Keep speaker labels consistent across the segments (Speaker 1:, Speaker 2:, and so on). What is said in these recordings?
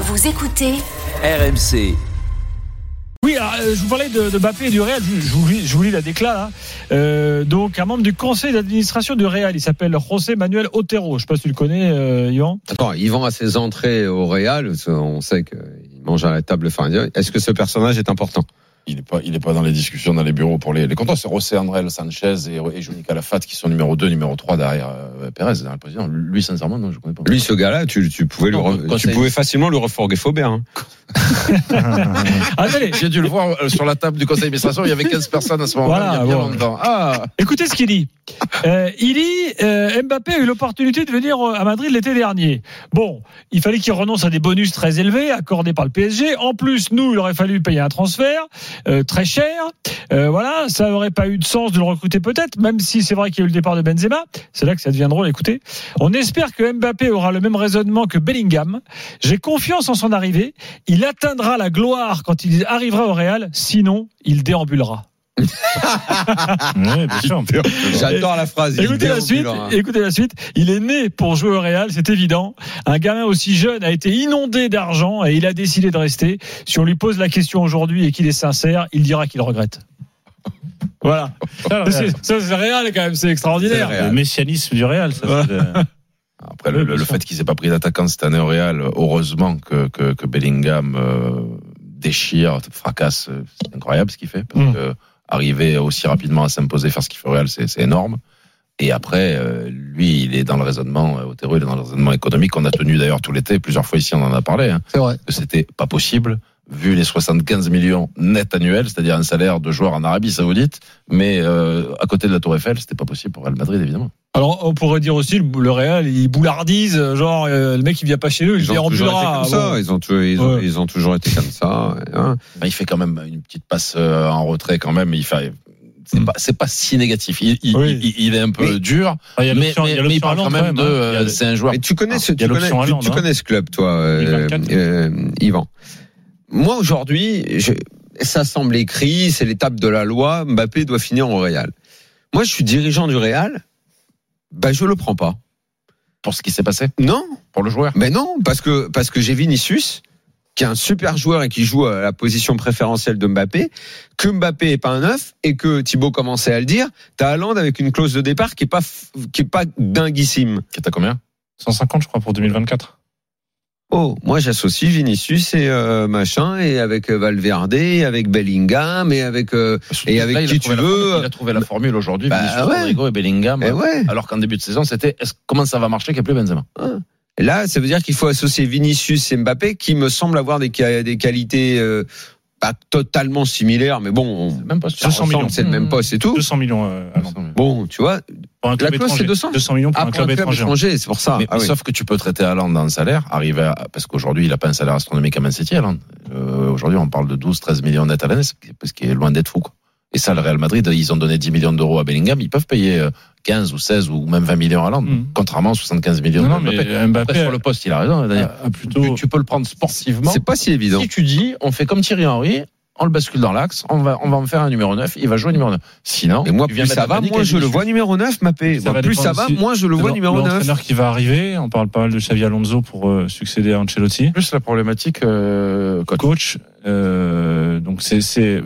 Speaker 1: Vous écoutez
Speaker 2: RMC.
Speaker 3: Oui, alors, euh, je vous parlais de, de Mbappé et du Real. Je, je vous, lis, je vous lis la déclat. là. Euh, donc, un membre du conseil d'administration du Real, il s'appelle José Manuel Otero. Je ne sais pas si tu le connais, euh, Yvan.
Speaker 4: Attends, vend à ses entrées au Real. On sait qu'il mange à la table fin. Est-ce que ce personnage est important?
Speaker 5: Il n'est pas, il est pas dans les discussions dans les bureaux pour les, les contrats. C'est José André Sanchez et, et Johnny Calafat qui sont numéro 2, numéro 3 derrière euh, Pérez, derrière le président. Lui, sincèrement, non, je connais pas.
Speaker 4: Lui, ce gars-là, tu, tu pouvais,
Speaker 5: Non,
Speaker 4: le, tu pouvais facilement le refourguer Faubert. Hein.
Speaker 3: Attendez,
Speaker 5: J'ai dû le voir euh, sur la table du conseil d'administration. Il y avait 15 personnes à ce moment-là.
Speaker 3: Voilà,
Speaker 5: il y a bien
Speaker 3: bon.
Speaker 5: longtemps. Ah,
Speaker 3: écoutez ce qu'il dit. Euh, il dit euh, Mbappé a eu l'opportunité de venir à Madrid l'été dernier. Bon, il fallait qu'il renonce à des bonus très élevés accordés par le PSG. En plus, nous, il aurait fallu payer un transfert euh, très cher. Voilà, ça aurait pas eu de sens de le recruter peut-être, même si c'est vrai qu'il y a eu le départ de Benzema. C'est là que ça devient drôle. Écoutez, on espère que Mbappé aura le même raisonnement que Bellingham. J'ai confiance en son arrivée. Il atteindra la gloire quand il arrivera au Real. Sinon, il déambulera.
Speaker 6: Oui, bien sûr.
Speaker 4: J'adore la phrase. il
Speaker 3: Écoutez la suite. Écoutez la suite. Il est né pour jouer au Real, c'est évident. Un gamin aussi jeune a été inondé d'argent et il a décidé de rester. Si on lui pose la question aujourd'hui et qu'il est sincère, il dira qu'il regrette. Voilà.
Speaker 6: Ça,
Speaker 3: c'est- Real quand même, c'est extraordinaire.
Speaker 6: Le messianisme du Real, ça.
Speaker 3: Ouais.
Speaker 5: Après, le,
Speaker 6: Oui,
Speaker 5: le- fait qu'ils aient pas pris d'attaquant cette année au Real, heureusement que, que, que Bellingham euh, déchire, fracasse, euh, c'est incroyable ce qu'il fait. Parce
Speaker 3: Mm.
Speaker 5: que arriver aussi rapidement à s'imposer, faire ce qu'il fait au Real, c'est c'est énorme. Et après, euh, lui, il est dans le raisonnement, euh, Otero, il est dans le raisonnement économique qu'on a tenu d'ailleurs tout l'été, plusieurs fois ici, on en a parlé. Hein,
Speaker 4: C'est vrai.
Speaker 5: que c'était pas possible vu les 75 millions net annuels, c'est-à-dire un salaire de joueur en Arabie Saoudite, mais euh, à côté de la Tour Eiffel, c'était pas possible pour Real Madrid évidemment.
Speaker 3: Alors, on pourrait dire aussi, le, Real, il boulardise, genre, euh, le mec, il vient pas chez nous, il
Speaker 4: Ils ont toujours été
Speaker 3: déambulera.
Speaker 4: comme ça.
Speaker 3: Bon.
Speaker 4: Ils ont, toujours- ils, ont,
Speaker 3: Ouais.
Speaker 4: ils ont toujours été comme ça. hein.
Speaker 5: Ben, il fait quand même une petite passe euh, en retrait quand même. Il fait, c'est
Speaker 3: Mm.
Speaker 5: pas, c'est pas si négatif. Il, il,
Speaker 3: Oui.
Speaker 5: il- il est un peu
Speaker 4: Mais-
Speaker 5: dur,
Speaker 6: Ah, il y a
Speaker 5: mais, mais-
Speaker 6: il y a
Speaker 5: mais il
Speaker 6: l'option
Speaker 5: parle quand même de,
Speaker 6: hein.
Speaker 5: Euh, c'est un joueur.
Speaker 4: Et tu connais ce,
Speaker 6: il y a
Speaker 4: tu connais,
Speaker 6: l'option
Speaker 4: tu,
Speaker 6: Haaland,
Speaker 4: tu
Speaker 6: hein.
Speaker 4: connais ce club, toi, euh,
Speaker 6: 2024.
Speaker 4: euh, Yvan. Moi, aujourd'hui, ça semble écrit, c'est l'étape de la loi. Mbappé doit finir au Real. Moi, je suis dirigeant du Real. Ben, je le prends pas.
Speaker 5: pour ce qui s'est passé
Speaker 4: Non,
Speaker 5: pour le joueur.
Speaker 4: mais non, parce que parce que j'ai Vinicius, qui est un super joueur et qui joue à la position préférentielle de Mbappé, que Mbappé est pas un neuf et que Thibaut commençait à le dire. T'as Haaland avec une clause de départ qui est pas qui est pas dinguissime.
Speaker 5: Qui est à combien?
Speaker 6: 150, je crois, pour 2024.
Speaker 4: Oh, moi j'associe Vinicius et euh, machin et avec euh, Valverde, et avec Bellingham et avec euh, Et avec
Speaker 5: Là,
Speaker 4: qui
Speaker 5: trouvé
Speaker 4: tu
Speaker 5: la
Speaker 4: veux.
Speaker 5: formule, Il a trouvé la formule aujourd'hui.
Speaker 4: Bah,
Speaker 5: Vinicius,
Speaker 4: ouais.
Speaker 5: Rodrigo et Bellingham.
Speaker 4: eh ouais.
Speaker 5: Alors qu'en début de saison, c'était comment ça va marcher qu'il n'y a plus Benzema?
Speaker 4: Et Là, ça veut dire qu'il faut associer Vinicius et Mbappé qui me semblent avoir des, des qualités euh, pas totalement similaires, mais bon, on,
Speaker 5: Même pas
Speaker 4: ça
Speaker 5: sûr.
Speaker 6: 200
Speaker 4: ressemble,
Speaker 6: millions.
Speaker 4: c'est le même poste et tout.
Speaker 6: 200 millions. euh, Haaland.
Speaker 4: Bon, tu vois,
Speaker 6: Pour un club
Speaker 4: clause,
Speaker 6: étranger.
Speaker 4: c'est 200?
Speaker 6: 200 millions pour un
Speaker 4: après un
Speaker 6: club
Speaker 4: club
Speaker 6: étranger.
Speaker 4: étranger, c'est pour ça.
Speaker 5: Mais,
Speaker 4: Ah oui.
Speaker 5: sauf que tu peux traiter Haaland dans le salaire, arriver à, parce qu'aujourd'hui il a pas un salaire astronomique à Man City, Haaland. Euh, aujourd'hui on parle de 12, 13 millions net à l'année, ce qui- ce qui est loin d'être fou. Quoi. Et ça, le Real Madrid, ils ont donné 10 millions d'euros à Bellingham, ils peuvent payer euh, 15 ou 16 ou même 20 millions à Haaland,
Speaker 6: Mhm.
Speaker 5: contrairement à 75 millions
Speaker 6: Non, non,
Speaker 5: de
Speaker 6: mais
Speaker 5: Mbappé.
Speaker 6: Mbappé
Speaker 5: Après, sur le poste, il a raison,
Speaker 6: a plutôt.
Speaker 5: Tu, tu peux le prendre sportivement.
Speaker 4: C'est pas si évident.
Speaker 5: Si tu dis, on fait comme Thierry Henry, on le bascule dans l'axe, on va, on va en faire un numéro 9, il va jouer numéro 9. Sinon,
Speaker 4: Et moi, plus ça va, moins je le vois numéro 9, Mbappé.
Speaker 6: Ça va
Speaker 4: plus ça va, moins je le vois numéro 9.
Speaker 6: L'entraîneur qui va arriver, on parle pas mal de Xavi Alonso pour euh, succéder à Ancelotti.
Speaker 5: Plus la problématique, euh, coach.
Speaker 6: Coach, euh, donc c'est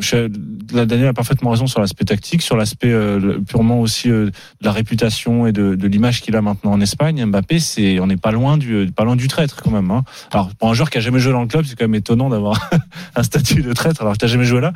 Speaker 6: là Daniel a parfaitement raison sur l'aspect tactique, sur l'aspect euh, purement aussi euh, de la réputation et de, de l'image qu'il a maintenant en Espagne. Mbappé, c'est on n'est pas loin du pas loin du traître quand même. Hein. Alors pour un joueur qui a jamais joué dans le club, c'est quand même étonnant d'avoir un statut de traître alors que t'as jamais joué là.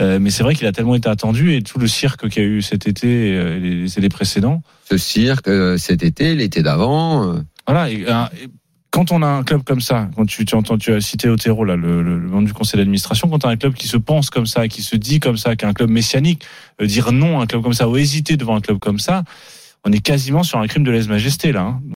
Speaker 6: Euh, mais c'est vrai qu'il a tellement été attendu et tout le cirque qu'il y a eu cet été euh, et les, et les précédents.
Speaker 4: Ce cirque, euh, cet été, l'été d'avant.
Speaker 6: Voilà. et, et quand on a un club comme ça, quand tu, tu entends, tu as cité Otero là, le, le, membre du conseil d'administration, quand tu as un club qui se pense comme ça, qui se dit comme ça, qui est un club messianique, euh, dire non à un club comme ça ou hésiter devant un club comme ça, on est quasiment sur un crime de lèse-majesté là. hein.